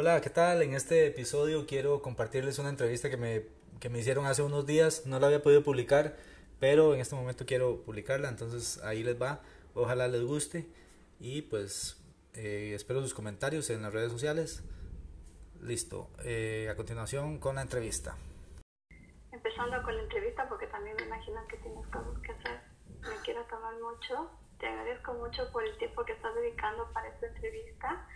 Hola, ¿qué tal? En este episodio quiero compartirles una entrevista que me, que me hicieron hace unos días. No la había podido publicar, pero en este momento quiero publicarla, entonces ahí les va. Ojalá les guste y pues eh, espero sus comentarios en las redes sociales. Listo, eh, a continuación con la entrevista. Empezando con la entrevista porque también me imagino que tienes cosas que hacer. Me quiero tomar mucho. Te agradezco mucho por el tiempo que estás dedicando para esta entrevista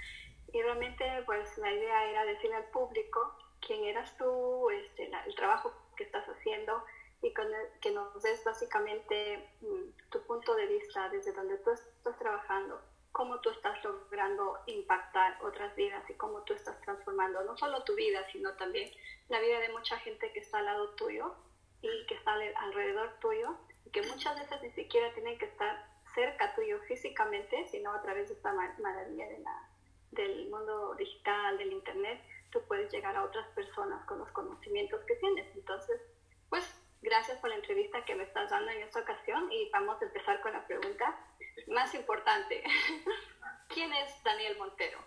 y realmente, pues la idea era decirle al público quién eras tú, este, el trabajo que estás haciendo y con que nos des básicamente mm, tu punto de vista desde donde tú estás trabajando, cómo tú estás logrando impactar otras vidas y cómo tú estás transformando no solo tu vida, sino también la vida de mucha gente que está al lado tuyo y que está alrededor tuyo y que muchas veces ni siquiera tienen que estar cerca tuyo físicamente, sino a través de esta maravilla de la del mundo digital, del Internet, tú puedes llegar a otras personas con los conocimientos que tienes. Entonces, pues gracias por la entrevista que me estás dando en esta ocasión y vamos a empezar con la pregunta más importante. ¿Quién es Daniel Montero?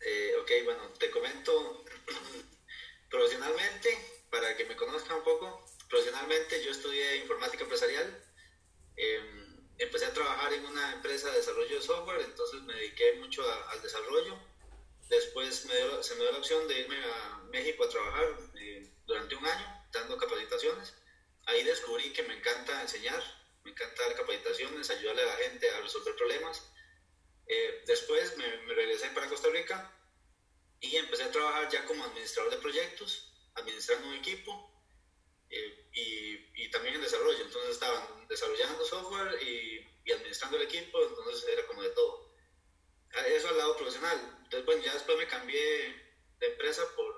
Eh, ok, bueno, te comento profesionalmente, para que me conozcan un poco, profesionalmente yo estudié informática empresarial. Eh, empecé a trabajar en una empresa de desarrollo de software, entonces me dediqué mucho al desarrollo. Después se me dio la opción de irme a México a trabajar eh, durante un año, dando capacitaciones. Ahí descubrí que me encanta enseñar, me encanta dar capacitaciones, ayudarle a la gente a resolver problemas. Eh, después me, me regresé para Costa Rica y empecé a trabajar ya como administrador de proyectos, administrando un equipo eh, y, y, también en desarrollo. Entonces estaban desarrollando software y, y, administrando el equipo, entonces era como de todo. Eso al lado profesional. Entonces, bueno, ya después me cambié de empresa por,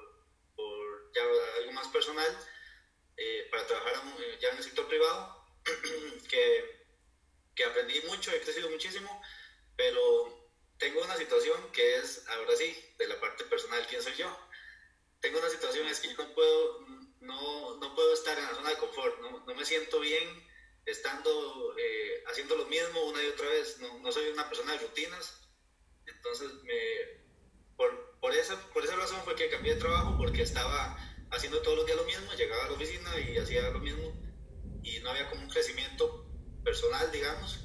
por ya algo más personal eh, para trabajar ya en el sector privado, que, que aprendí mucho, he crecido muchísimo, pero tengo una situación que es, ahora sí, de la parte personal, ¿quién soy yo? Tengo una situación, es que yo no puedo, no, no puedo estar en la zona de confort, no, no me siento bien estando eh, haciendo lo mismo una y otra vez, no, no, soy una persona de rutinas, entonces me, por, por, esa, por esa razón fue que cambié de trabajo porque estaba haciendo todos los días lo mismo, llegaba a la oficina y hacía lo mismo y no había como un crecimiento personal, digamos.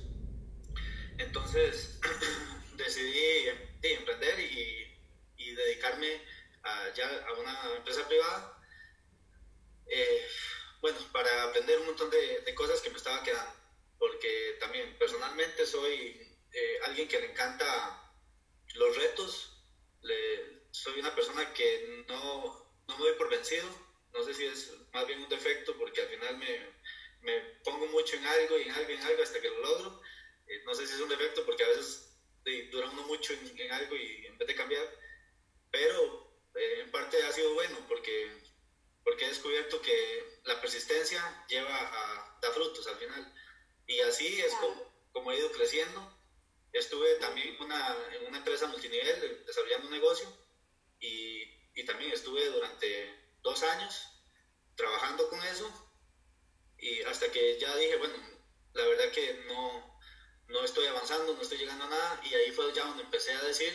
Entonces decidí emprender y, y dedicarme a, ya a una empresa privada eh, bueno, para aprender un montón de, cosas que me estaba quedando, porque también personalmente soy eh, alguien que le encanta los retos, soy una persona que no, no me doy por vencido, no sé si es más bien un defecto porque al final me, me pongo mucho en algo y en algo y en algo hasta que lo logro, eh, no sé si es un defecto porque a veces dura uno mucho en, en, algo y en vez de cambiar, pero en parte ha sido bueno porque porque he descubierto que la persistencia lleva a dar frutos al final. Y así es como, he ido creciendo. Estuve también una, en una empresa multinivel desarrollando un negocio y, y, también estuve durante dos años trabajando con eso y hasta que ya dije, bueno, la verdad que no, no estoy avanzando, no estoy llegando a nada y ahí fue ya donde empecé a decir,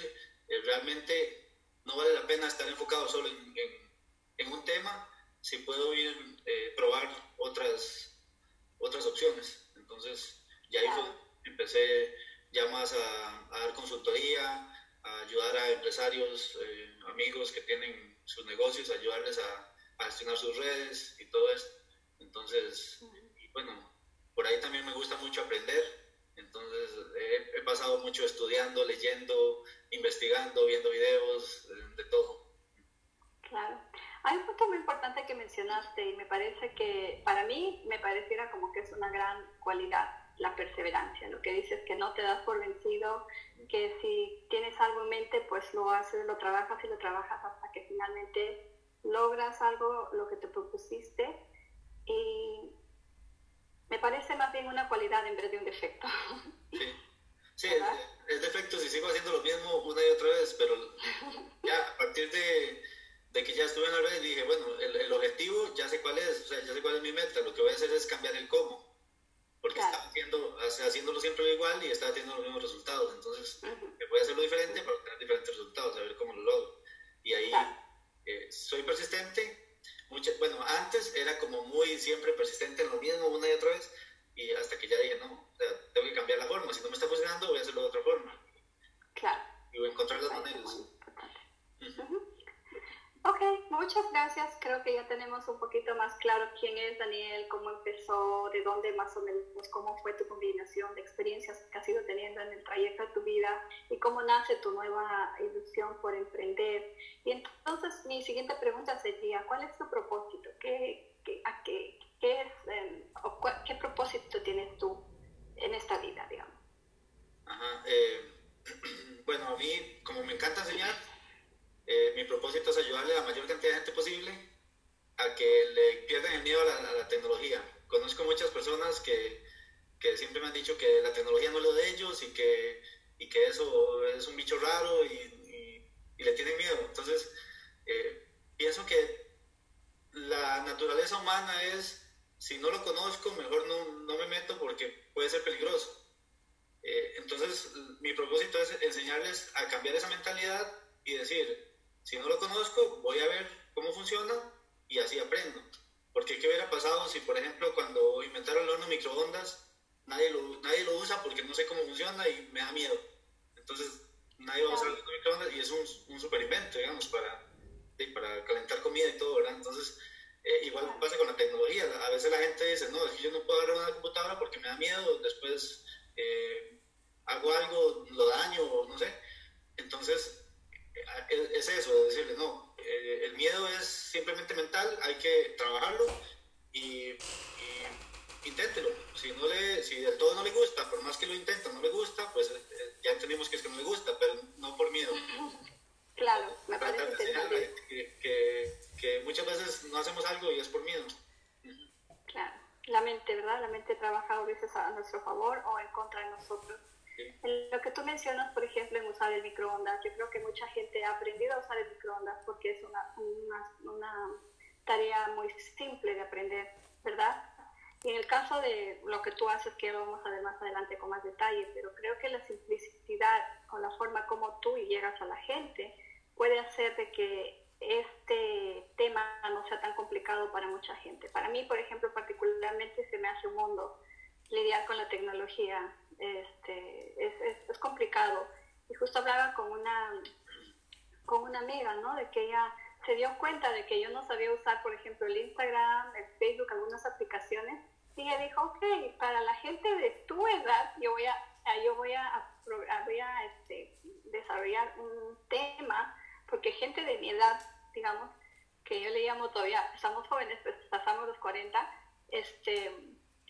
eh, realmente no vale la pena estar enfocado solo en, en, en un tema si puedo ir eh, probar otras, otras opciones. Entonces, ya ahí empecé ya más a, dar consultoría, a ayudar a empresarios, eh, amigos que tienen sus negocios, ayudarles a, gestionar sus redes y todo esto. Entonces, bueno, por ahí también me gusta mucho aprender. Entonces, he, he pasado mucho estudiando, leyendo, investigando, viendo videos, eh, de todo. Claro. Hay un punto muy importante que mencionaste y me parece que para mí me pareciera como que es una gran cualidad, la perseverancia. Lo que dices que no te das por vencido, que si tienes algo en mente, pues lo haces, lo trabajas y lo trabajas hasta que finalmente logras algo, lo que te propusiste. Y me parece más bien una cualidad en vez de un defecto. Sí, sí es, defecto si sigo haciendo lo mismo una y otra vez, pero ya a partir de de que ya estuve en la red y dije, bueno, el, el, objetivo ya sé cuál es, o sea, ya sé cuál es mi meta, lo que voy a hacer es cambiar el cómo, porque estaba haciendo, haciéndolo siempre igual y estaba teniendo los mismos resultados, entonces voy a hacerlo diferente para obtener diferentes resultados, a ver cómo lo logro. Y ahí antes era como muy siempre persistente en lo mismo una y otra vez y hasta que ya dije, no, tengo que cambiar la forma, si no me está funcionando voy a hacerlo de otra forma. Claro. Y voy a encontrar las maneras. Ok, muchas gracias. Creo que ya tenemos un poquito más claro quién es Daniel, cómo de más o menos, cómo fue tu combinación de experiencias que has ido teniendo en el trayecto de tu vida y cómo nace tu nueva ilusión por emprender. Y entonces mi siguiente pregunta sería, ¿cuál es tu propósito? ¿Qué, qué, a qué, qué es, em, ¿Qué propósito tienes tú en esta vida, digamos? Ajá, eh, bueno, a mí, como me encanta enseñar, eh, mi propósito es ayudarle a la mayor cantidad de gente posible a que le pierdan el miedo a la, tecnología. Conozco muchas personas que, que, siempre me han dicho que la tecnología no es lo de ellos y que, y que eso es un bicho raro y, y, le tienen miedo. Entonces, eh, pienso que la naturaleza humana es, si no lo conozco, mejor no, no me meto porque puede ser peligroso. Eh, entonces, mi propósito es enseñarles a cambiar esa mentalidad y decir, si no lo conozco, voy a ver cómo funciona y así aprendo. Porque ¿qué hubiera pasado si, por ejemplo, cuando inventaron el horno microondas, nadie lo, nadie lo usa porque no sé cómo funciona y me da miedo? Entonces, nadie va a usar el horno microondas y es un, un super invento, digamos, para, para calentar comida y todo, ¿verdad? Entonces, eh, igual pasa con la tecnología. A veces la gente dice, no, es que yo no puedo agarrar una computadora porque me da miedo, después eh, hago algo, lo daño, no sé. Entonces, es eso, decirle, no, eh, el miedo es simplemente mental, hay que trabajarlo y, inténtelo. Si, no le, si del todo no le gusta, por más que lo intenta, no le gusta, pues eh, ya entendimos que es que no le gusta, pero no por miedo. Claro, me parece que, que, que, muchas veces no hacemos algo y es por miedo. Claro, la mente, ¿verdad? La mente trabaja a veces a nuestro favor o en contra de nosotros. Lo que tú mencionas, por ejemplo, en usar el microondas, yo creo que mucha gente ha aprendido a usar el microondas porque es una, una, una tarea muy simple de aprender, ¿verdad? Y en el caso de lo que tú haces, que vamos a ver más adelante con más detalle, pero creo que la simplicidad con la forma como tú llegas a la gente puede hacer de que este tema no sea tan complicado para mucha gente. Para mí, por ejemplo, particularmente se me hace un mundo lidiar con la tecnología este, es, es, complicado. Y justo hablaba con una, con una amiga, ¿no? De que ella se dio cuenta de que yo no sabía usar, por ejemplo, el Instagram, el Facebook, algunas aplicaciones. Y ella dijo, ok, para la gente de tu edad, yo voy a, yo voy a, voy a este, desarrollar un tema, porque gente de mi edad, digamos, que yo le llamo todavía, estamos jóvenes, pues pasamos los 40, este,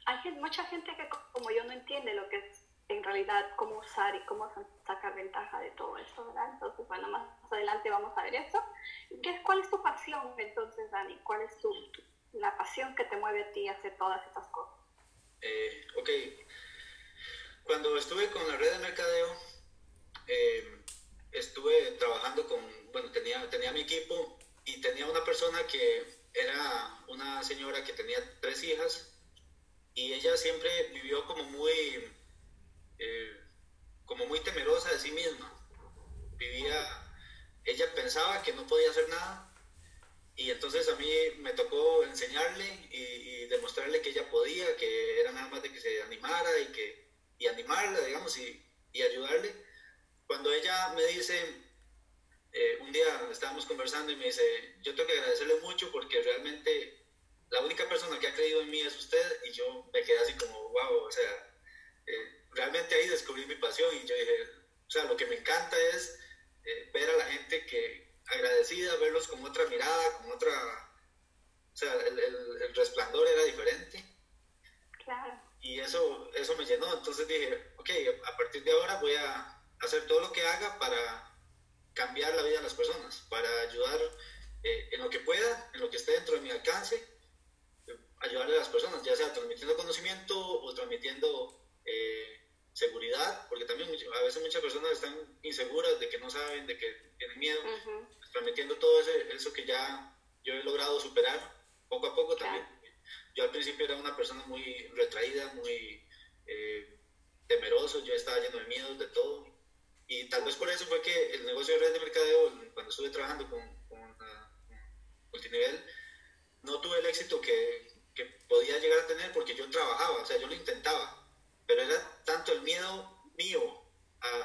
hay mucha gente que como yo no entiende lo que es en realidad cómo usar y cómo sacar ventaja de todo eso, ¿verdad? Entonces, bueno, más adelante vamos a ver eso. ¿Qué, ¿Cuál es tu pasión entonces, Dani? ¿Cuál es tu, la pasión que te mueve a ti a hacer todas estas cosas? Eh, ok. Cuando estuve con la red de mercadeo, eh, estuve trabajando con, bueno, tenía, tenía mi equipo y tenía una persona que era una señora que tenía tres hijas y ella siempre vivió como muy, eh, como muy temerosa de sí misma. Vivía, ella pensaba que no podía hacer nada y entonces a mí me tocó enseñarle y, demostrarle que ella podía, que era nada más de que se animara y, que, y animarla, digamos, y, y ayudarle. Cuando ella me dice, eh, un día estábamos conversando y me dice, yo tengo que agradecerle mucho porque realmente la única persona que ha creído en mí es usted y yo me quedé así como, wow, o sea, eh, realmente ahí descubrí mi pasión y yo dije, o sea, lo que me encanta es eh, ver a la gente que agradecida, verlos con otra mirada, con otra, o sea, el, el, resplandor era diferente. Claro. Y eso, eso me llenó, entonces dije, ok, a partir de ahora voy a hacer todo lo que haga para cambiar la vida de las personas, para ayudar eh, en lo que pueda, en lo que esté dentro de mi alcance ayudarle a las personas, ya sea transmitiendo conocimiento o transmitiendo eh, seguridad, porque también a veces muchas personas están inseguras de que no saben, de que tienen miedo, transmitiendo todo ese, eso que ya yo he logrado superar poco a poco también. Yo al principio era una persona muy retraída, muy eh, temeroso, yo estaba lleno de miedos, de todo. Y tal vez por eso fue que el negocio de red de mercadeo, cuando estuve trabajando con, con, uh, multinivel, no tuve el éxito que, que podía llegar a tener porque yo trabajaba, o sea, yo lo intentaba, pero era tanto el miedo mío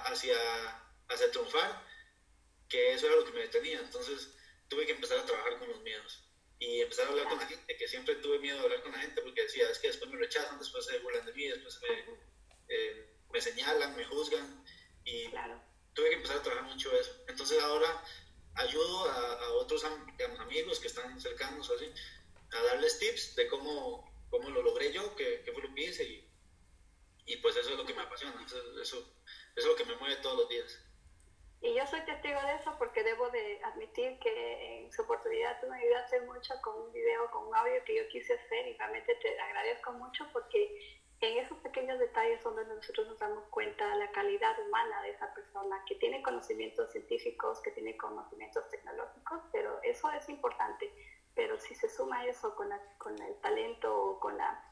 hacia, hacia triunfar que eso era lo que me detenía. Entonces tuve que empezar a trabajar con los miedos y empezar a hablar con la gente, que siempre tuve miedo de hablar con la gente porque decía, es que después me rechazan, después se burlan de mí, después me, eh, me señalan, me juzgan y tuve que empezar a trabajar mucho eso. Entonces ahora ayudo a, otros amigos que están cercanos así, a darles tips de cómo, cómo lo logré yo, qué, qué fue lo que hice y, y, pues eso es lo que me apasiona, eso, eso es lo que me mueve todos los días. Y yo soy testigo de eso porque debo de admitir que en su oportunidad tú me ayudaste mucho con un video, con un audio que yo quise hacer y realmente te agradezco mucho porque en esos pequeños detalles son donde nosotros nos damos cuenta de la calidad humana de esa persona, que tiene conocimientos científicos, que tiene conocimientos tecnológicos, pero eso es importante. Pero si se suma eso con, con el talento o con la,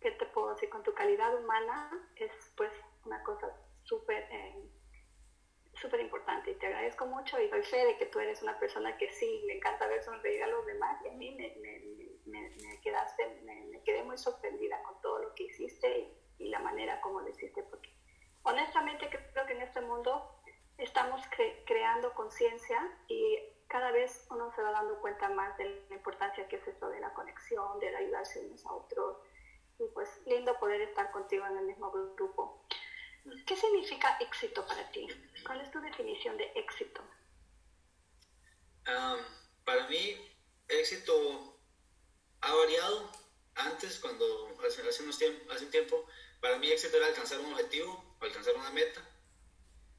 ¿qué te puedo decir? Con tu calidad humana, es pues una cosa súper... Eh, importante y te agradezco mucho y doy fe de que tú eres una persona que sí, le encanta ver sonreír a los demás y a mí me, me, me, quedaste, me, quedé muy sorprendida con todo lo que hiciste y, la manera como lo hiciste porque honestamente creo que en este mundo estamos creando conciencia y cada vez uno se va dando cuenta más de la importancia que es esto de la conexión, de ayudarse unos a otros y pues lindo poder estar contigo en el mismo grupo. ¿Qué significa éxito para ti? ¿Cuál es tu definición de éxito? para mí, éxito ha variado. Antes, cuando hace, unos hace un tiempo, para mí éxito era alcanzar un objetivo, alcanzar una meta.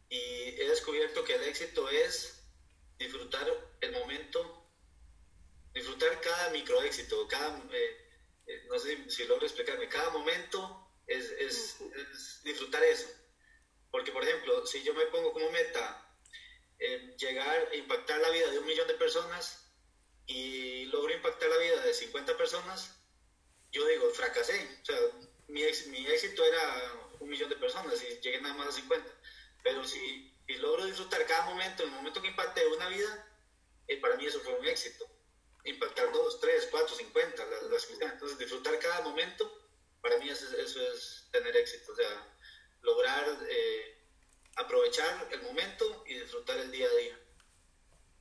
Y he descubierto que el éxito es disfrutar el momento, disfrutar cada micro éxito, cada, eh, eh, no sé si logro explicarme, cada momento es, es, es, disfrutar eso. Porque, por ejemplo, si yo me pongo como meta eh, llegar a impactar la vida de un millón de personas y logro impactar la vida de 50 personas, yo digo, fracasé. O sea, mi, mi éxito era un millón de personas y llegué nada más a 50. Pero si logro disfrutar cada momento, el momento que impacté una vida, eh, para mí eso fue un éxito. Impactar dos, tres, cuatro, cincuenta, las, las, entonces disfrutar cada momento para mí eso, es tener éxito, o sea, lograr eh, aprovechar el momento y disfrutar el día a día.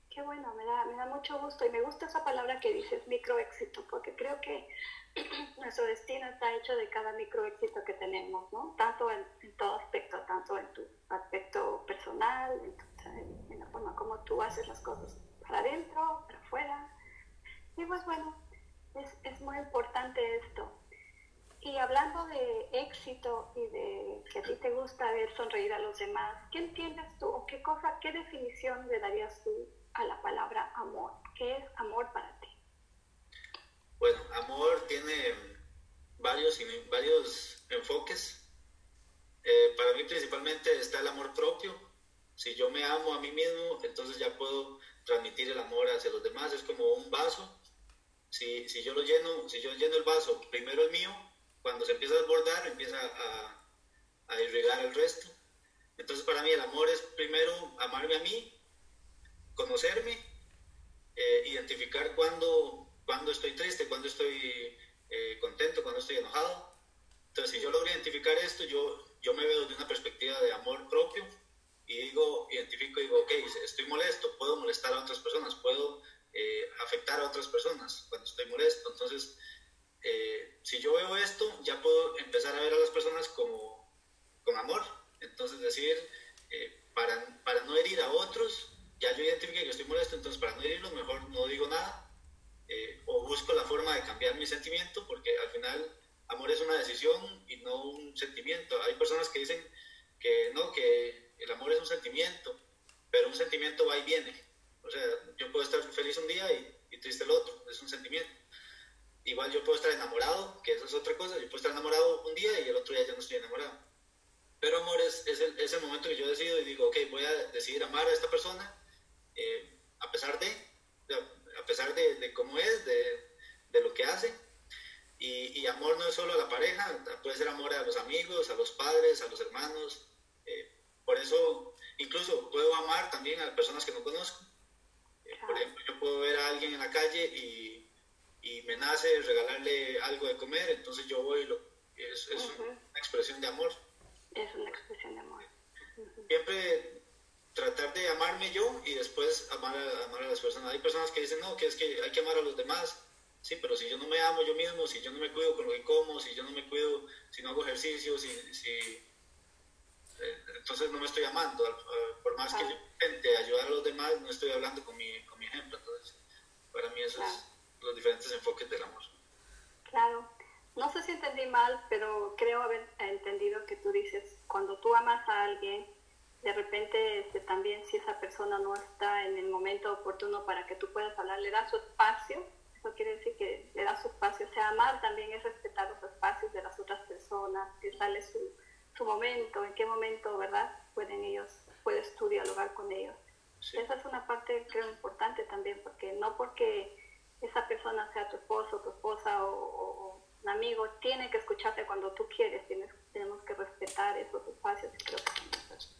Qué bueno, me da, me da mucho gusto y me gusta esa palabra que dices, microéxito, porque creo que nuestro destino está hecho de cada microéxito que tenemos, ¿no? Tanto en, todo aspecto, tanto en tu aspecto personal, en, en, la forma como tú haces las cosas para adentro, para afuera. Y pues bueno, es, es muy importante hablando de éxito y de que a ti te gusta ver sonreír a los demás, ¿qué entiendes tú o qué cosa, qué definición le darías tú a la palabra amor? ¿Qué es amor para ti? Bueno, amor tiene varios, varios enfoques. Eh, para mí principalmente está el amor propio. Si yo me amo a mí mismo, entonces ya puedo transmitir el amor hacia los demás. Es como un vaso. Si, si yo lo lleno, si yo lleno el vaso, primero el mío, cuando se empieza a desbordar, empieza a, a irrigar el resto. Entonces para mí el amor es primero amarme a mí, conocerme, eh, identificar cuando, cuando estoy triste, cuando estoy eh, contento, cuando estoy enojado. Entonces si yo logro identificar esto, yo, yo me veo desde una perspectiva de amor propio y digo, identifico y digo, ok, estoy molesto, puedo molestar a otras personas, puedo eh, afectar a otras personas cuando estoy molesto. Entonces eh, si yo veo esto, ya puedo empezar a ver a las personas como con amor. Entonces decir, eh, para, para no herir a otros, ya yo identifique que estoy molesto, entonces para no herirlos mejor no digo nada eh, o busco la forma de cambiar mi sentimiento porque al final amor es una decisión y no un sentimiento. Hay personas que dicen que no, que el amor es un sentimiento, pero un sentimiento va y viene. O sea, yo puedo estar feliz un día y, y triste el otro, es un sentimiento. Igual yo puedo estar enamorado, que eso es otra cosa, yo puedo estar enamorado un día y el otro día ya no estoy enamorado. Pero amor es, es, el, es el, momento que yo decido y digo, ok, voy a decidir amar a esta persona eh, a pesar de, a pesar de, de cómo es, de, de, lo que hace. Y, y, amor no es solo a la pareja, puede ser amor a los amigos, a los padres, a los hermanos. Eh, por eso, incluso puedo amar también a personas que no conozco. Eh, por ejemplo, yo puedo ver a alguien en la calle y y me nace regalarle algo de comer, entonces yo voy, lo, es, es una expresión de amor. Es una expresión de amor. Siempre tratar de amarme yo y después amar a, amar a las personas. Hay personas que dicen, no, que es que hay que amar a los demás. Sí, pero si yo no me amo yo mismo, si yo no me cuido con lo que como, si yo no me cuido, si no hago ejercicio, si, si eh, entonces no me estoy amando. Por más que yo intente ayudar a los demás, no estoy hablando con mi, con mi ejemplo. Entonces, para mí eso es los diferentes enfoques del amor. Claro. No sé si entendí mal, pero creo haber entendido que tú dices, cuando tú amas a alguien, de repente este, también si esa persona no está en el momento oportuno para que tú puedas hablar, le da su espacio, eso quiere decir que le da su espacio, o sea, amar también es respetar los espacios de las otras personas, es darle su, su momento, en qué momento, ¿verdad? Pueden ellos, puedes tú dialogar con ellos. Esa es una parte creo importante también, porque no porque esa persona sea tu esposo, tu esposa o, un amigo, tiene que escucharte cuando tú quieres, tienes, tenemos que respetar esos espacios y creo que es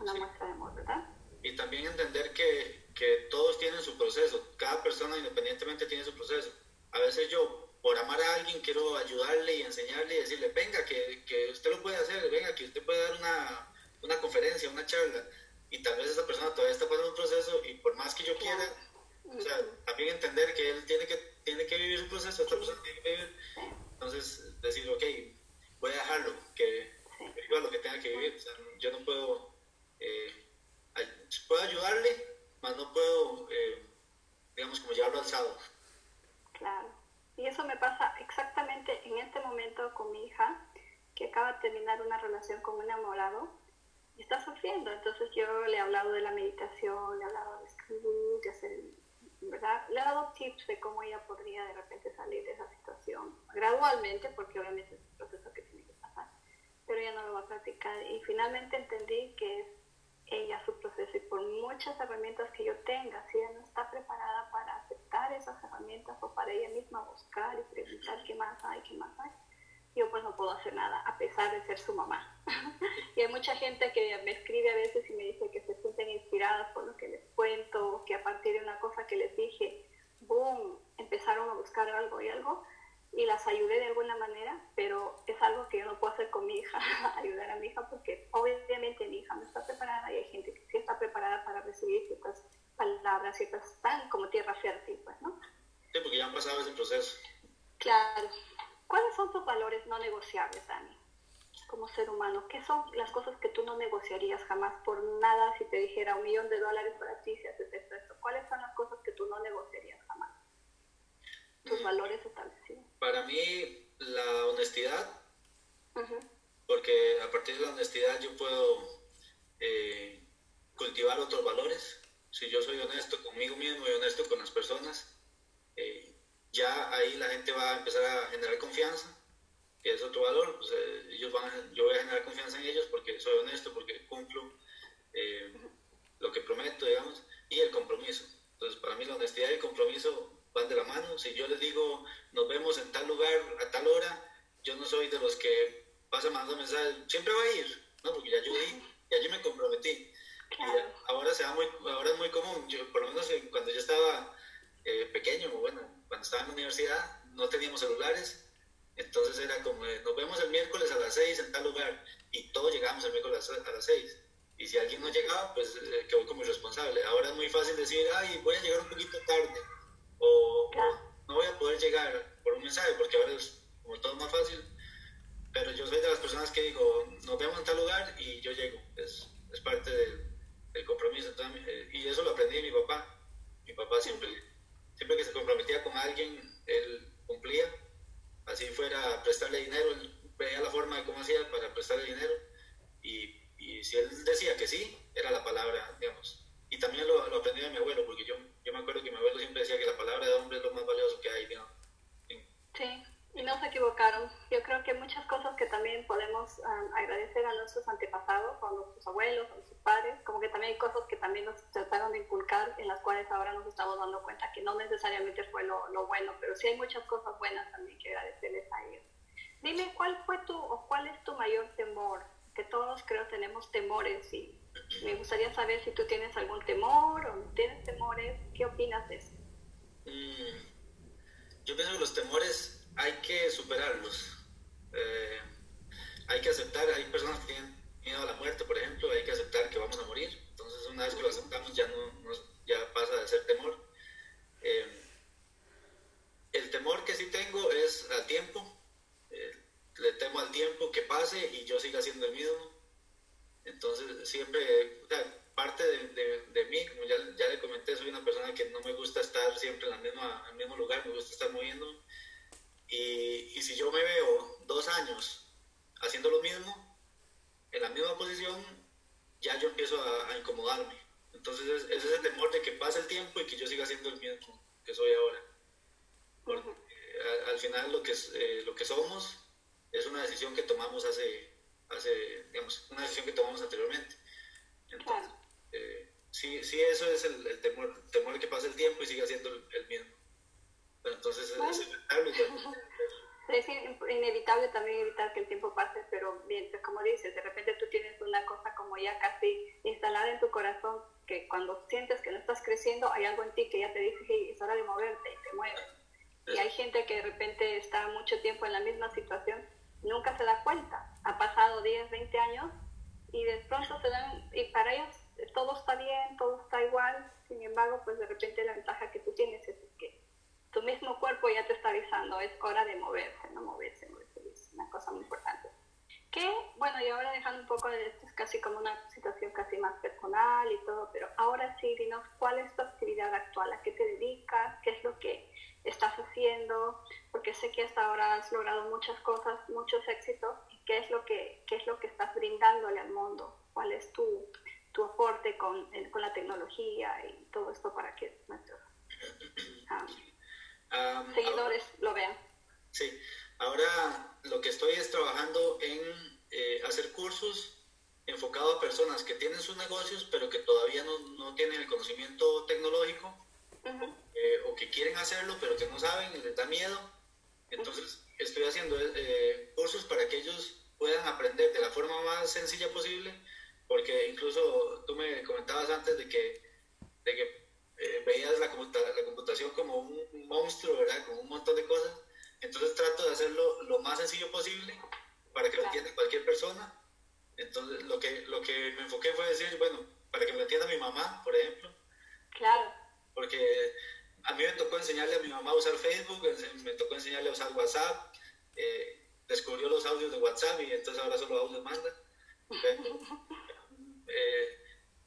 una muestra de amor, ¿verdad? Y también entender que, que todos tienen su proceso, cada persona independientemente tiene su proceso. A veces yo, por amar a alguien, quiero ayudarle y enseñarle y decirle, venga, que, que usted lo puede hacer, venga, que usted puede dar una, una conferencia, una charla. Y tal vez esa persona todavía está pasando un proceso y por más que yo quiera, o sea, también entender que él tiene que, tiene que vivir su proceso, esta persona tiene que vivir. Entonces, decir, ok, voy a dejarlo, que, viva lo que tenga que vivir. Yo no puedo, eh, puedo ayudarle, mas no puedo, eh, digamos, como llevarlo alzado. Claro. Y eso me pasa exactamente en este momento con mi hija, que acaba de terminar una relación con un enamorado y está sufriendo. Entonces yo le he hablado de la meditación, le he hablado de escribir, de hacer ¿verdad? Le he dado tips de cómo ella podría de repente salir de esa situación, gradualmente, porque obviamente es un proceso que tiene que pasar, pero ella no lo va a practicar. Y finalmente entendí que es ella su proceso y por muchas herramientas que yo tenga, si ella no está preparada para aceptar esas herramientas o para ella misma buscar y preguntar qué más hay, qué más hay, yo pues no puedo hacer nada a pesar de ser su mamá. y hay mucha gente que me escribe a veces y me dice que se sienten inspiradas por lo que les cuento, que a partir de una cosa que les dije, boom, empezaron a buscar algo y algo y las ayudé de alguna manera, pero es algo que yo no puedo hacer con mi hija, ayudar a mi hija porque obviamente mi hija no está preparada y hay gente que sí está preparada para recibir ciertas palabras, ciertas tan como tierra fértil, pues, ¿no? Sí, porque ya han pasado ese proceso. Claro. ¿Cuáles son tus valores no negociables, Dani? Como ser humano, ¿qué son las cosas que tú no negociarías jamás por nada si te dijera un millón de dólares para ti si haces esto, esto? ¿Cuáles son las cosas que tú no negociarías jamás? Tus valores establecidos. Para mí, la honestidad, porque a partir de la honestidad yo puedo eh, cultivar otros valores. Si yo soy honesto conmigo mismo y honesto con las personas, eh, ya ahí la gente va a empezar a generar confianza, que es otro valor. Pues, eh, ellos van yo voy a generar confianza en ellos porque soy honesto, porque cumplo eh, lo que prometo, digamos, y el compromiso. Entonces, para mí la honestidad y el compromiso van de la mano. Si yo les digo, nos vemos en tal lugar a tal hora, yo no soy de los que pasan mandando mensajes, siempre va a ir, ¿no? Porque ya yo di, ya yo me comprometí. ahora, se muy, ahora es muy común, yo, por lo menos cuando yo estaba eh, pequeño, bueno, cuando estaba en la universidad no teníamos celulares, entonces era como, nos vemos el miércoles a las 6 en tal lugar y todos llegábamos el miércoles a las 6. Y si alguien no llegaba, pues eh, quedó como irresponsable. Ahora es muy fácil decir, ay, voy a llegar un poquito tarde o, no voy a poder llegar por un mensaje porque ahora es como todo más fácil. Pero yo soy de las personas que digo, nos vemos en tal lugar y yo llego. Es, es parte del, del compromiso. Eh, y eso lo aprendí de mi papá. Mi papá siempre siempre que se comprometía con alguien, él cumplía. Así fuera a prestarle dinero, él veía la forma de cómo hacía para prestarle dinero. Y, y si él decía que sí, era la palabra, digamos. Y también lo, lo aprendí de mi abuelo, porque yo, yo me acuerdo que mi abuelo siempre decía que la palabra de hombre es lo más valioso que hay, digamos. Sí, y no se equivocaron. Yo creo que muchas cosas que también podemos agradecer a nuestros antepasados, a nuestros abuelos, a nuestros padres, como que también hay cosas que también nos trataron de inculcar, en las cuales ahora nos estamos dando cuenta que no necesariamente fue lo, lo bueno, pero sí hay muchas cosas buenas también que agradecerles a ellos. Dime, ¿cuál fue tu o cuál es tu mayor temor? Que todos creo tenemos temores y me gustaría saber si tú tienes algún temor o no tienes temores. ¿Qué opinas de eso? Mm, yo pienso que los temores hay que superarlos. Eh, hay que aceptar, hay personas que tienen miedo a la muerte, por ejemplo, hay que aceptar que vamos a morir. Entonces, una vez que lo aceptamos, ya, no, ya pasa de ser temor. Eh, el temor que sí tengo es al tiempo. Eh, le temo al tiempo que pase y yo siga siendo el mismo. Entonces, siempre, parte de, de, mí, como ya, ya, le comenté, soy una persona que no me gusta estar siempre en, la misma, en el mismo lugar, me gusta estar moviendo. Y, y si yo me veo dos años haciendo lo mismo, en la misma posición, ya yo empiezo a, incomodarme. Entonces es, es, ese temor de que pase el tiempo y que yo siga siendo el mismo que soy ahora. Porque eh, al, final lo que, eh, lo que somos es una decisión que tomamos hace, hace digamos, una decisión que tomamos anteriormente. Entonces, eh, sí, sí, eso es el, el, temor, temor de que pase el tiempo y siga siendo el, mismo. Pero entonces es, es es inevitable también evitar que el tiempo pase, pero mientras, como dices, de repente tú tienes una cosa como ya casi instalada en tu corazón, que cuando sientes que no estás creciendo, hay algo en ti que ya te dice, hey, es hora de moverte y te mueves. Y hay gente que de repente está mucho tiempo en la misma situación, nunca se da cuenta. Ha pasado 10, 20 años y de pronto se dan, y para ellos todo está bien, todo está igual, sin embargo, pues de repente la ventaja que tú tienes es que tu mismo cuerpo ya te está avisando, es hora de moverse, no moverse, moverse, es una cosa muy importante. Que, bueno, y ahora dejando un poco de esto, es casi como una situación casi más personal y todo, pero ahora sí, dinos, ¿cuál es tu actividad actual? ¿A qué te dedicas? ¿Qué es lo que estás haciendo? Porque sé que hasta ahora has logrado muchas cosas, muchos éxitos, qué es lo que, qué es lo que estás brindándole al mundo? ¿Cuál es tu, tu aporte con, con la tecnología y todo esto para que nuestros... Um, seguidores lo vean. Sí, ahora lo que estoy es trabajando en eh, hacer cursos enfocados a personas que tienen sus negocios pero que todavía no, no tienen el conocimiento tecnológico eh, o que quieren hacerlo pero que no saben y les da miedo. Entonces estoy haciendo eh, cursos para que ellos puedan aprender de la forma más sencilla posible porque incluso tú me comentabas antes de que, de que eh, veías la, la, computación como un monstruo, ¿verdad? Como un montón de cosas. Entonces trato de hacerlo lo más sencillo posible para que lo entienda cualquier persona. Entonces lo que, lo que me enfoqué fue decir, bueno, para que me entienda mi mamá, por ejemplo. Claro. Porque a mí me tocó enseñarle a mi mamá a usar Facebook, me tocó enseñarle a usar WhatsApp, eh, descubrió los audios de WhatsApp y entonces ahora solo audio manda. eh,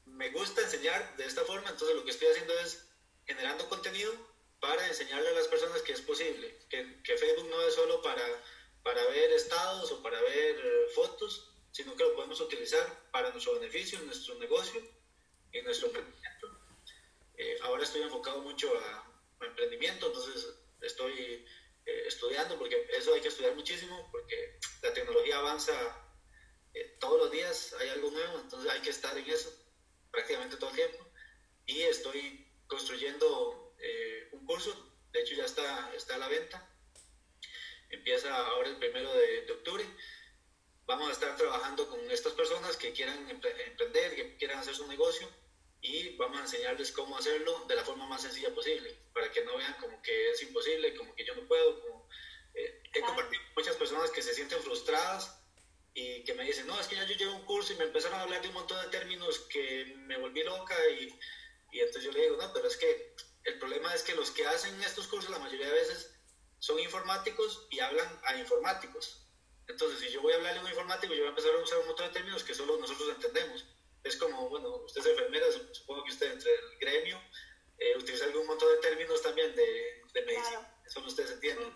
me gusta enseñar de esta forma, entonces lo que estoy haciendo es generando contenido para enseñarle a las personas que es posible, que, que Facebook no es solo para, para ver estados o para ver eh, fotos, sino que lo podemos utilizar para nuestro beneficio, nuestro negocio y nuestro emprendimiento. Eh, ahora estoy enfocado mucho a, emprendimiento, entonces estoy eh, estudiando, porque eso hay que estudiar muchísimo, porque la tecnología avanza todos los días, hay algo nuevo, entonces hay que estar en eso prácticamente todo el tiempo. Y estoy construyendo eh, un curso, de hecho ya está, está a la venta, empieza ahora el primero de, octubre. Vamos a estar trabajando con estas personas que quieran emprender, que quieran hacer su negocio y vamos a enseñarles cómo hacerlo de la forma más sencilla posible, para que no vean como que es imposible, como que yo no puedo. Como, eh, he compartido con muchas personas que se sienten frustradas y que me dicen, no, es que ya yo llevo un curso y me empezaron a hablar de un montón de términos que me volví loca y, y entonces yo le digo, no, pero es que el problema es que los que hacen estos cursos la mayoría de veces son informáticos y hablan a informáticos. Entonces, si yo voy a hablarle a un informático, yo voy a empezar a usar un montón de términos que solo nosotros entendemos. Es como, bueno, usted es enfermera, supongo que usted entre el gremio eh, utiliza algún montón de términos también de, de medicina, eso no ustedes entienden.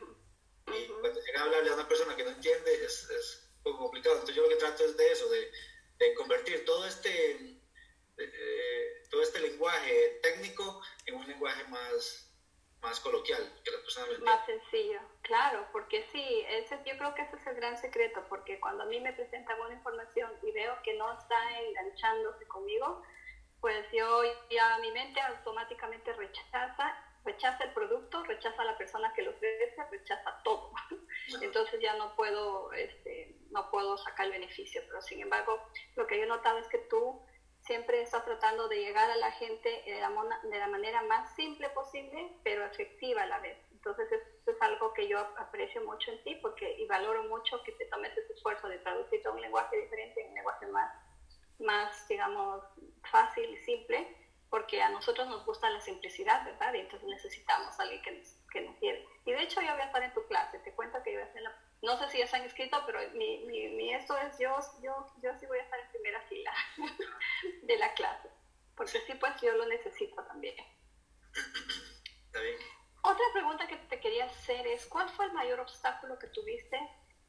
Y cuando llega a hablarle a una persona que no entiende, es, es poco complicado. Entonces yo lo que trato es de eso, de, de convertir todo este, eh, todo este lenguaje técnico en un lenguaje más, más coloquial, que la persona me Más sencillo, claro, porque sí, ese, yo creo que ese es el gran secreto, porque cuando a mí me presentan una información y veo que no está enganchándose conmigo, pues yo ya mi mente automáticamente rechaza rechaza el producto, rechaza a la persona que lo ofrece, rechaza todo. Entonces ya no puedo, este, no puedo sacar el beneficio. Pero sin embargo, lo que yo he notado es que tú siempre estás tratando de llegar a la gente de la, de la manera más simple posible, pero efectiva a la vez. Entonces eso es algo que yo aprecio mucho en ti porque, y valoro mucho que te tomes ese esfuerzo de traducir todo un lenguaje diferente en un lenguaje más, más, digamos, fácil y simple, porque a nosotros nos gusta la simplicidad, ¿verdad? Y entonces necesitamos a alguien que nos, que nos lleve. Y de hecho yo voy a estar en tu clase, te cuento que yo voy a estar en la no sé si ya se han inscrito, pero mi, mi, mi, esto es yo, yo, yo sí voy a estar en primera fila de la clase, porque sí, pues yo lo necesito también. Está bien. Otra pregunta que te quería hacer es, ¿cuál fue el mayor obstáculo que tuviste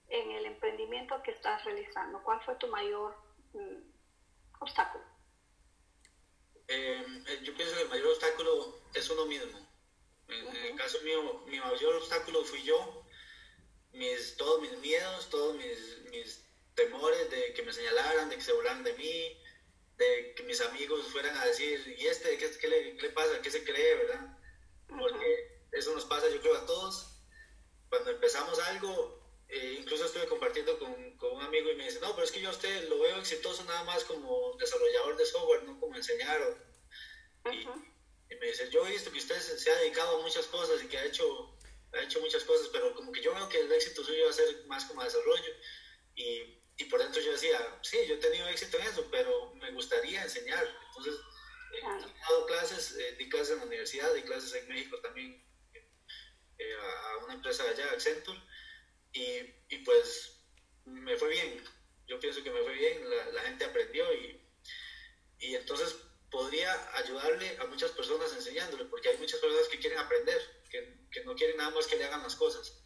en el emprendimiento que estás realizando? ¿Cuál fue tu mayor mm, obstáculo? Eh, yo pienso que el mayor obstáculo es uno mismo. En, en el caso mío, mi mayor obstáculo fui yo mis, todos mis miedos, todos mis, mis temores de que me señalaran, de que se burlaran de mí, de que mis amigos fueran a decir, ¿y este qué, qué, le, qué, le, pasa? ¿Qué se cree? ¿Verdad? Porque eso nos pasa, yo creo, a todos. Cuando empezamos algo, eh, incluso estuve compartiendo con, con, un amigo y me dice, no, pero es que yo a usted lo veo exitoso nada más como desarrollador de software, no como enseñar. Y, y, me dice, yo he visto que usted se ha dedicado a muchas cosas y que ha hecho ha hecho muchas cosas, pero como que yo veo que el éxito suyo va a ser más como desarrollo. Y, y por dentro yo decía, sí, yo he tenido éxito en eso, pero me gustaría enseñar. Entonces, eh, he dado clases, eh, di clases en la universidad, di clases en México también eh, a una empresa allá, Accenture, y, y, pues me fue bien. Yo pienso que me fue bien, la, la gente aprendió y, y entonces podría ayudarle a muchas personas enseñándole, porque hay muchas personas que quieren aprender, que, que no quieren nada más que le hagan las cosas.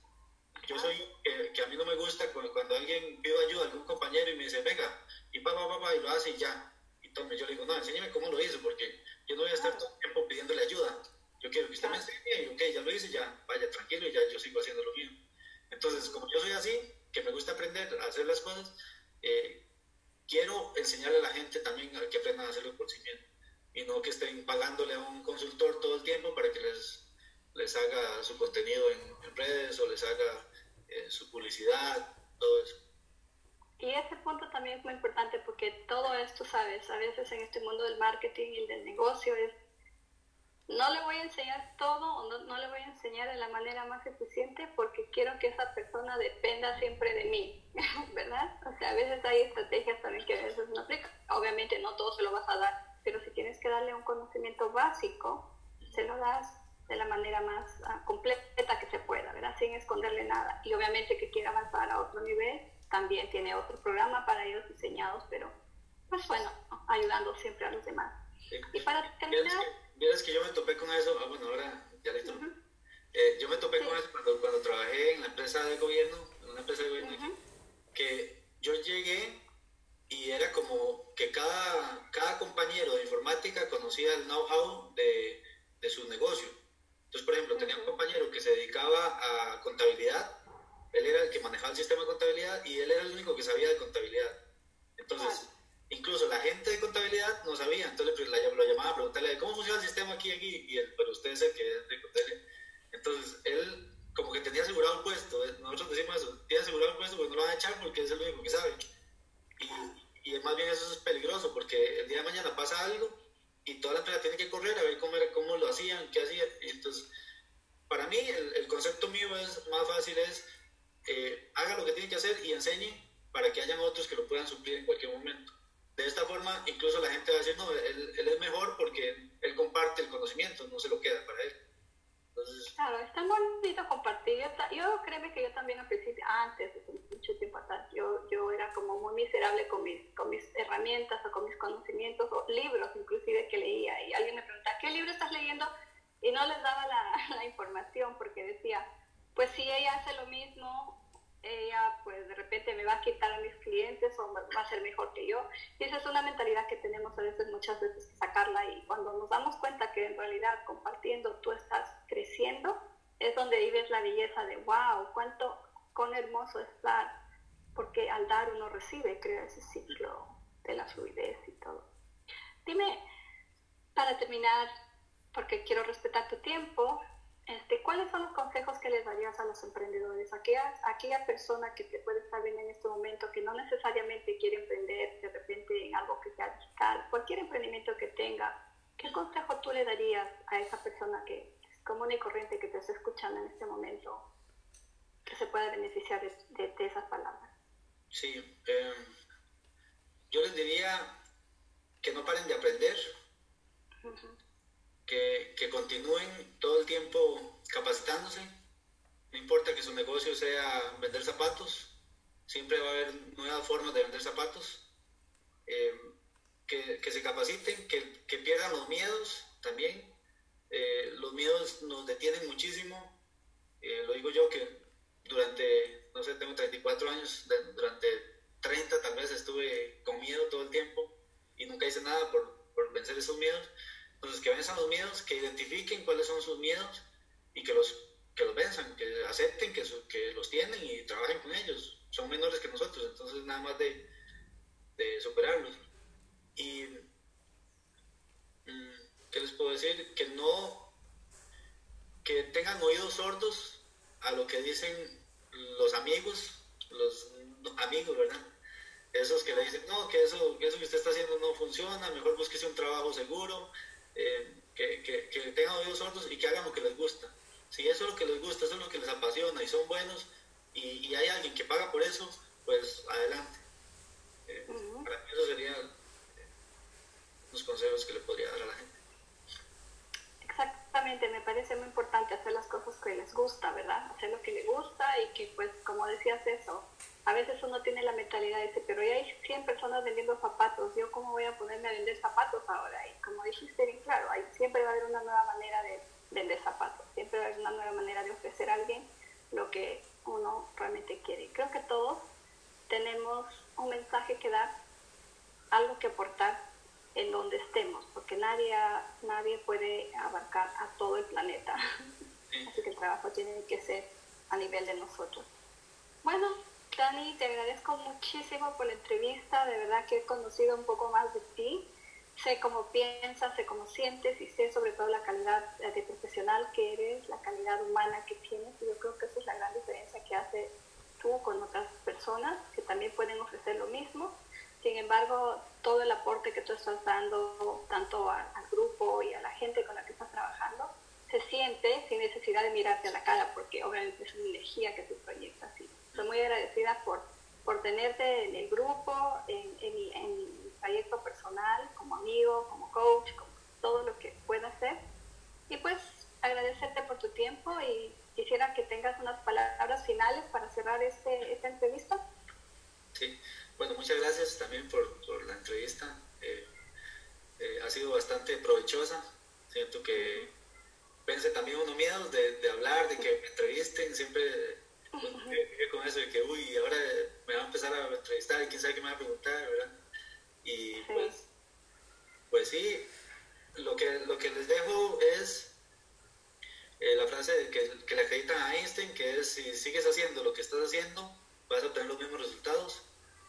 Yo soy eh, que a mí no me gusta cuando, cuando, alguien pide ayuda a algún compañero y me dice, venga, y papá, papá, y lo hace y ya. Y tome, yo le digo, no, enséñame cómo lo hizo, porque yo no voy a estar todo el tiempo pidiéndole ayuda. Yo quiero que usted me enseñe y ok, ya lo hice, ya, vaya tranquilo y ya yo sigo haciendo lo mío. Entonces, como yo soy así, que me gusta aprender a hacer las cosas, eh, quiero enseñarle a la gente también a que aprendan a hacerlo por sí mismos y no que estén pagándole a un consultor todo el tiempo para que les, les haga su contenido en, redes o les haga eh, su publicidad, todo eso. Y ese punto también es muy importante porque todo esto, sabes, a veces en este mundo del marketing y del negocio es, no le voy a enseñar todo no, no, le voy a enseñar de la manera más eficiente porque quiero que esa persona dependa siempre de mí, ¿verdad? O sea, a veces hay estrategias también que a veces no aplican. Obviamente no todo se lo vas a dar pero si tienes que darle un conocimiento básico, se lo das de la manera más uh, completa que se pueda, ¿verdad? Sin esconderle nada. Y obviamente que quiera avanzar a otro nivel, también tiene otro programa para ellos diseñados, pero pues bueno, ayudando siempre a los demás. Sí. Y para terminar... Vieras que, que, yo me topé con eso, ah, bueno, ahora ya listo. Uh -huh. eh, yo me topé sí. con eso cuando, cuando trabajé en la empresa de gobierno, en una empresa de gobierno, uh -huh. que yo llegué y era como que cada, cada compañero de informática conocía el know-how de, de, su negocio. Entonces, por ejemplo, tenía un compañero que se dedicaba a contabilidad, él era el que manejaba el sistema de contabilidad y él era el único que sabía de contabilidad. Entonces, incluso la gente de contabilidad no sabía, entonces lo llamaba a preguntarle cómo funciona el sistema aquí aquí, y él, pero usted es el que es de contabilidad. Entonces, él como que tenía asegurado el puesto, nosotros decimos eso, tiene asegurado el puesto porque no lo van a echar porque es el único que sabe. Y, y, más bien eso es peligroso porque el día de mañana pasa algo y toda la empresa tiene que correr a ver cómo, era, cómo lo hacían, qué hacían. Entonces, para mí el, el, concepto mío es más fácil es eh, haga lo que tiene que hacer y enseñe para que hayan otros que lo puedan suplir en cualquier momento. De esta forma, incluso la gente va a decir, no, él, él es mejor porque él comparte el conocimiento, no se lo queda para él. Entonces... Claro, es tan bonito compartir. Yo, yo créeme que yo también al principio, antes, mucho tiempo atrás, yo, yo era como muy miserable con mis, con mis herramientas o con mis conocimientos o libros inclusive que leía. Y alguien me preguntaba, ¿qué libro estás leyendo? Y no les daba la, la información porque decía, pues si ella hace lo mismo, ella pues de repente me va a quitar a mis clientes o va a ser mejor que yo. Y esa es una mentalidad que tenemos a veces, muchas veces, sacarla y cuando nos damos cuenta que en realidad compartiendo tú estás creciendo, es donde vives la belleza de wow, cuánto, cuán hermoso es porque al dar uno recibe, crea ese ciclo de la fluidez y todo. Dime, para terminar, porque quiero respetar tu tiempo, este, ¿Cuáles son los consejos que les darías a los emprendedores? Aquella, aquella persona que te puede estar viendo en este momento que no necesariamente quiere emprender de repente en algo que sea digital, cualquier emprendimiento que tenga, ¿qué consejo tú le darías a esa persona que común y corriente que te está escuchando en este momento que se pueda beneficiar de, de, esas palabras? Sí, em, yo les diría que no paren de aprender, que, que continúen todo el tiempo capacitándose, no importa que su negocio sea vender zapatos, siempre va a haber nuevas formas de vender zapatos. Em, que, que, se capaciten, que, que, pierdan los miedos también. Eh, los miedos nos detienen muchísimo. Eh, lo digo yo que durante, no sé, tengo 34 años, durante 30 tal vez estuve con miedo todo el tiempo y nunca hice nada por, por vencer esos miedos. Entonces, que venzan los miedos, que identifiquen cuáles son sus miedos y que los, que los venzan, que acepten que, que los tienen y trabajen con ellos. Son menores que nosotros, entonces nada más de, de superarlos. Y, mm, ¿qué les puedo decir? Que no, que tengan oídos sordos a lo que dicen los amigos, los amigos, ¿verdad? Esos que le dicen, no, que eso, que eso que usted está haciendo no funciona, mejor búsquese un trabajo seguro, eh, que, que, que, tengan oídos sordos y que hagan lo que les gusta. Si eso es lo que les gusta, eso es lo que les apasiona y son buenos y, y hay alguien que paga por eso, pues adelante. Eh, Para mí eso sería los consejos que le podría dar a la gente. Exactamente, me parece muy importante hacer las cosas que les gusta, ¿verdad? Hacer lo que le gusta y que, pues, como decías eso, a veces uno tiene la mentalidad de decir, pero ya hay 100 personas vendiendo zapatos, ¿yo cómo voy a ponerme a vender zapatos ahora? Y como dijiste bien claro, hay, siempre va a haber una nueva manera de vender zapatos, siempre va a haber una nueva manera de ofrecer a alguien lo que uno realmente quiere. Creo que todos tenemos un mensaje que dar, algo que aportar en donde estemos, porque nadie, nadie puede abarcar a todo el planeta. Así que el trabajo tiene que ser a nivel de nosotros. Bueno, Dani, te agradezco muchísimo por la entrevista, de verdad que he conocido un poco más de ti, sé cómo piensas, sé cómo sientes y sé sobre todo la calidad de profesional que eres, la calidad humana que tienes y yo creo que esa es la gran diferencia que hace tú con otras personas que también pueden ofrecer lo mismo sin embargo, todo el aporte que tú estás dando, tanto al grupo y a la gente con la que estás trabajando, se siente sin necesidad de mirarte a la cara, porque obviamente es una energía que tú proyectas. Y estoy muy agradecida por, por tenerte en el grupo, en, en, mi, proyecto personal, como amigo, como coach, como todo lo que pueda hacer. Y pues agradecerte por tu tiempo y quisiera que tengas unas palabras finales para cerrar este, esta entrevista. Sí, bueno, muchas gracias también por, por la entrevista. Eh, eh, ha sido bastante provechosa. Siento que pensé también uno miedo de, de, hablar, de que me entrevisten. Siempre con eso de que, uy, ahora me va a empezar a entrevistar y quién sabe qué me va a preguntar, ¿verdad? Y pues, pues sí, lo que, lo que les dejo es eh, la frase que, que le acreditan a Einstein, que es, si sigues haciendo lo que estás haciendo, vas a obtener los mismos resultados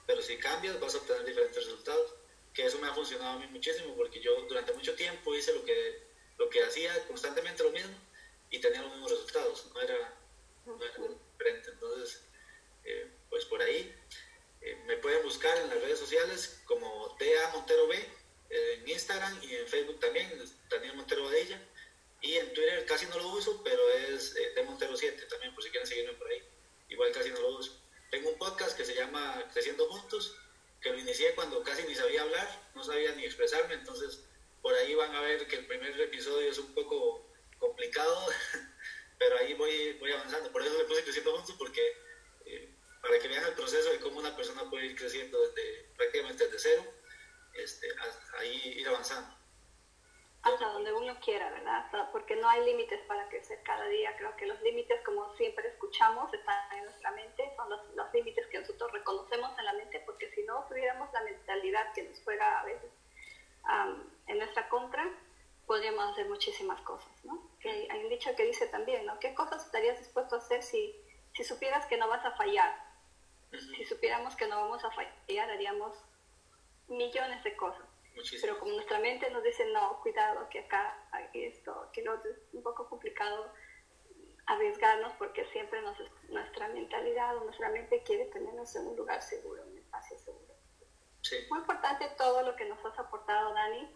pero si cambias vas a obtener diferentes resultados, que eso me ha funcionado a mí muchísimo, porque yo durante mucho tiempo hice lo que, lo que hacía constantemente lo mismo y tenía los mismos resultados, no era, no era diferente. Entonces, eh, pues por ahí eh, me pueden buscar en las redes sociales como DA Montero B, eh, en Instagram y en Facebook también, Daniel Montero Badilla. Y en Twitter casi no lo uso, pero es de Montero 7 también, por si quieren seguirme por ahí. Igual casi no lo uso. Tengo un podcast que se llama Creciendo Juntos, que lo inicié cuando casi ni sabía hablar, no sabía ni expresarme, entonces por ahí van a ver que el primer episodio es un poco complicado, pero ahí voy, voy avanzando. Por eso le puse Creciendo Juntos, porque eh, para que vean el proceso de cómo una persona puede ir creciendo desde prácticamente desde cero, este, ahí ir avanzando hasta donde uno quiera, ¿verdad? porque no hay límites para crecer cada día. Creo que los límites, como siempre escuchamos, están en nuestra mente, son los, los límites que nosotros reconocemos en la mente, porque si no tuviéramos la mentalidad que nos fuera a veces en nuestra contra, podríamos hacer muchísimas cosas, ¿no? Hay un dicho que dice también, ¿no? ¿Qué cosas estarías dispuesto a hacer si, si supieras que no vas a fallar? Si supiéramos que no vamos a fallar, haríamos millones de cosas. Pero como nuestra mente nos dice, no, cuidado, que acá hay esto, que otro, es un poco complicado arriesgarnos porque siempre nos, nuestra mentalidad o nuestra mente quiere tenernos en un lugar seguro, un espacio seguro. Muy importante todo lo que nos has aportado, Dani.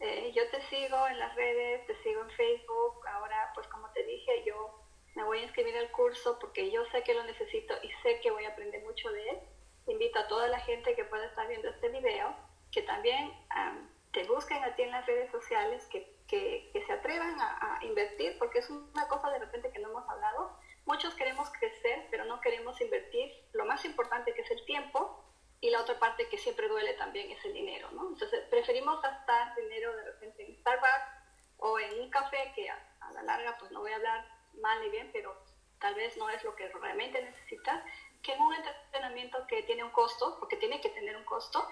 Eh, yo te sigo en las redes, te sigo en Facebook, ahora pues voy a inscribir al curso porque yo sé que lo necesito y sé que voy a aprender mucho de él. Invito a toda la gente que pueda estar viendo este video que también te busquen a ti en las redes sociales, que, que, se atrevan a, invertir, porque es una cosa de repente que no hemos hablado. Muchos queremos crecer, pero no queremos invertir lo más importante que es el tiempo y la otra parte que siempre duele también es el dinero. Entonces preferimos gastar dinero de repente en Starbucks o en un café que a, a la larga pues no voy a hablar mal ni bien, pero tal vez no es lo que realmente necesitas, que en un entrenamiento que tiene un costo, porque tiene que tener un costo,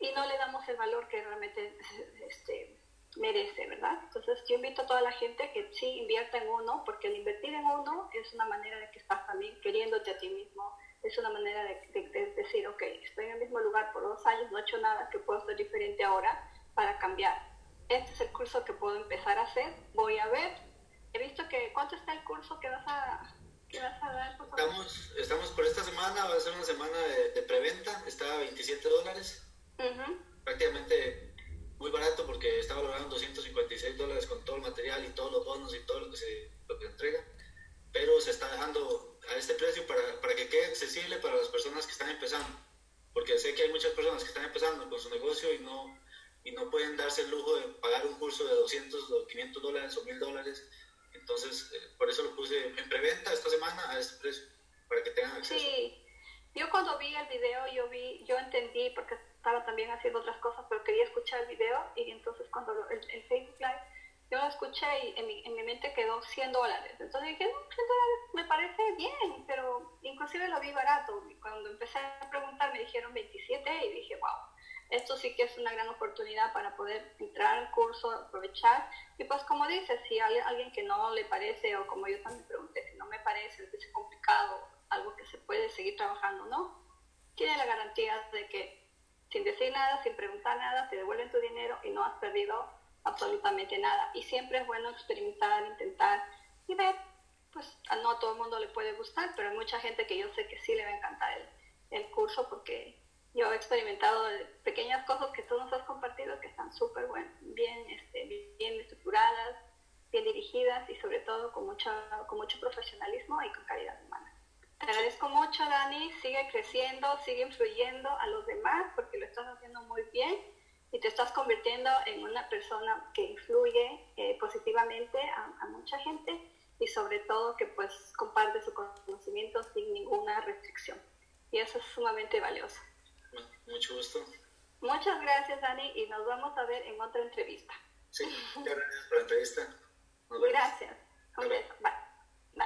y no le damos el valor que realmente este, merece, ¿verdad? Entonces yo invito a toda la gente que sí invierta en uno, porque el invertir en uno es una manera de que estás también queriéndote a ti mismo, es una manera de, de, de decir, ok, estoy en el mismo lugar por dos años, no he hecho nada, que puedo hacer diferente ahora para cambiar. Este es el curso que puedo empezar a hacer, voy a ver, he visto que, ¿cuánto está el curso que vas a, que vas a dar? Estamos, estamos por esta semana, va a ser una semana de, de preventa, está a 27 dólares. Uh -huh. Prácticamente muy barato porque está valorando 256 dólares con todo el material y todos los bonos y todo lo que se, lo que entrega. Pero se está dejando a este precio para, para que quede accesible para las personas que están empezando. Porque sé que hay muchas personas que están empezando con su negocio y no, y no pueden darse el lujo de pagar un curso de 200 o 500 dólares o 1000 dólares. Entonces, eh, por eso lo puse en preventa esta semana a este precio, para que tengan acceso. Sí, yo cuando vi el video, yo vi, yo entendí, porque estaba también haciendo otras cosas, pero quería escuchar el video y entonces cuando el, el Facebook Live, yo lo escuché y en mi, en mi, mente quedó 100 dólares. Entonces dije, no, 100 dólares me parece bien, pero inclusive lo vi barato. Y cuando empecé a preguntar me dijeron 27 y dije, wow, esto sí que es una gran oportunidad para poder entrar al curso, aprovechar. Y pues como dices, si hay alguien que no le parece, o como yo también pregunté, si no me parece, es complicado, algo que se puede seguir trabajando, ¿no? Tiene la garantía de que sin decir nada, sin preguntar nada, te devuelven tu dinero y no has perdido absolutamente nada. Y siempre es bueno experimentar, intentar y ver, pues no a todo el mundo le puede gustar, pero hay mucha gente que yo sé que sí le va a encantar el, curso porque yo he experimentado pequeñas cosas que tú nos has compartido que están súper bien, este, bien estructuradas, bien dirigidas y sobre todo con mucho, con mucho profesionalismo y con calidad humana. Te agradezco mucho, Dani. Sigue creciendo, sigue influyendo a los demás porque lo estás haciendo muy bien y te estás convirtiendo en una persona que influye eh, positivamente a, a, mucha gente y sobre todo que pues comparte su conocimiento sin ninguna restricción. Y eso es sumamente valioso. Mucho gusto. Muchas gracias, Dani, y nos vamos a ver en otra entrevista. Sí, gracias por la entrevista. Nos vemos.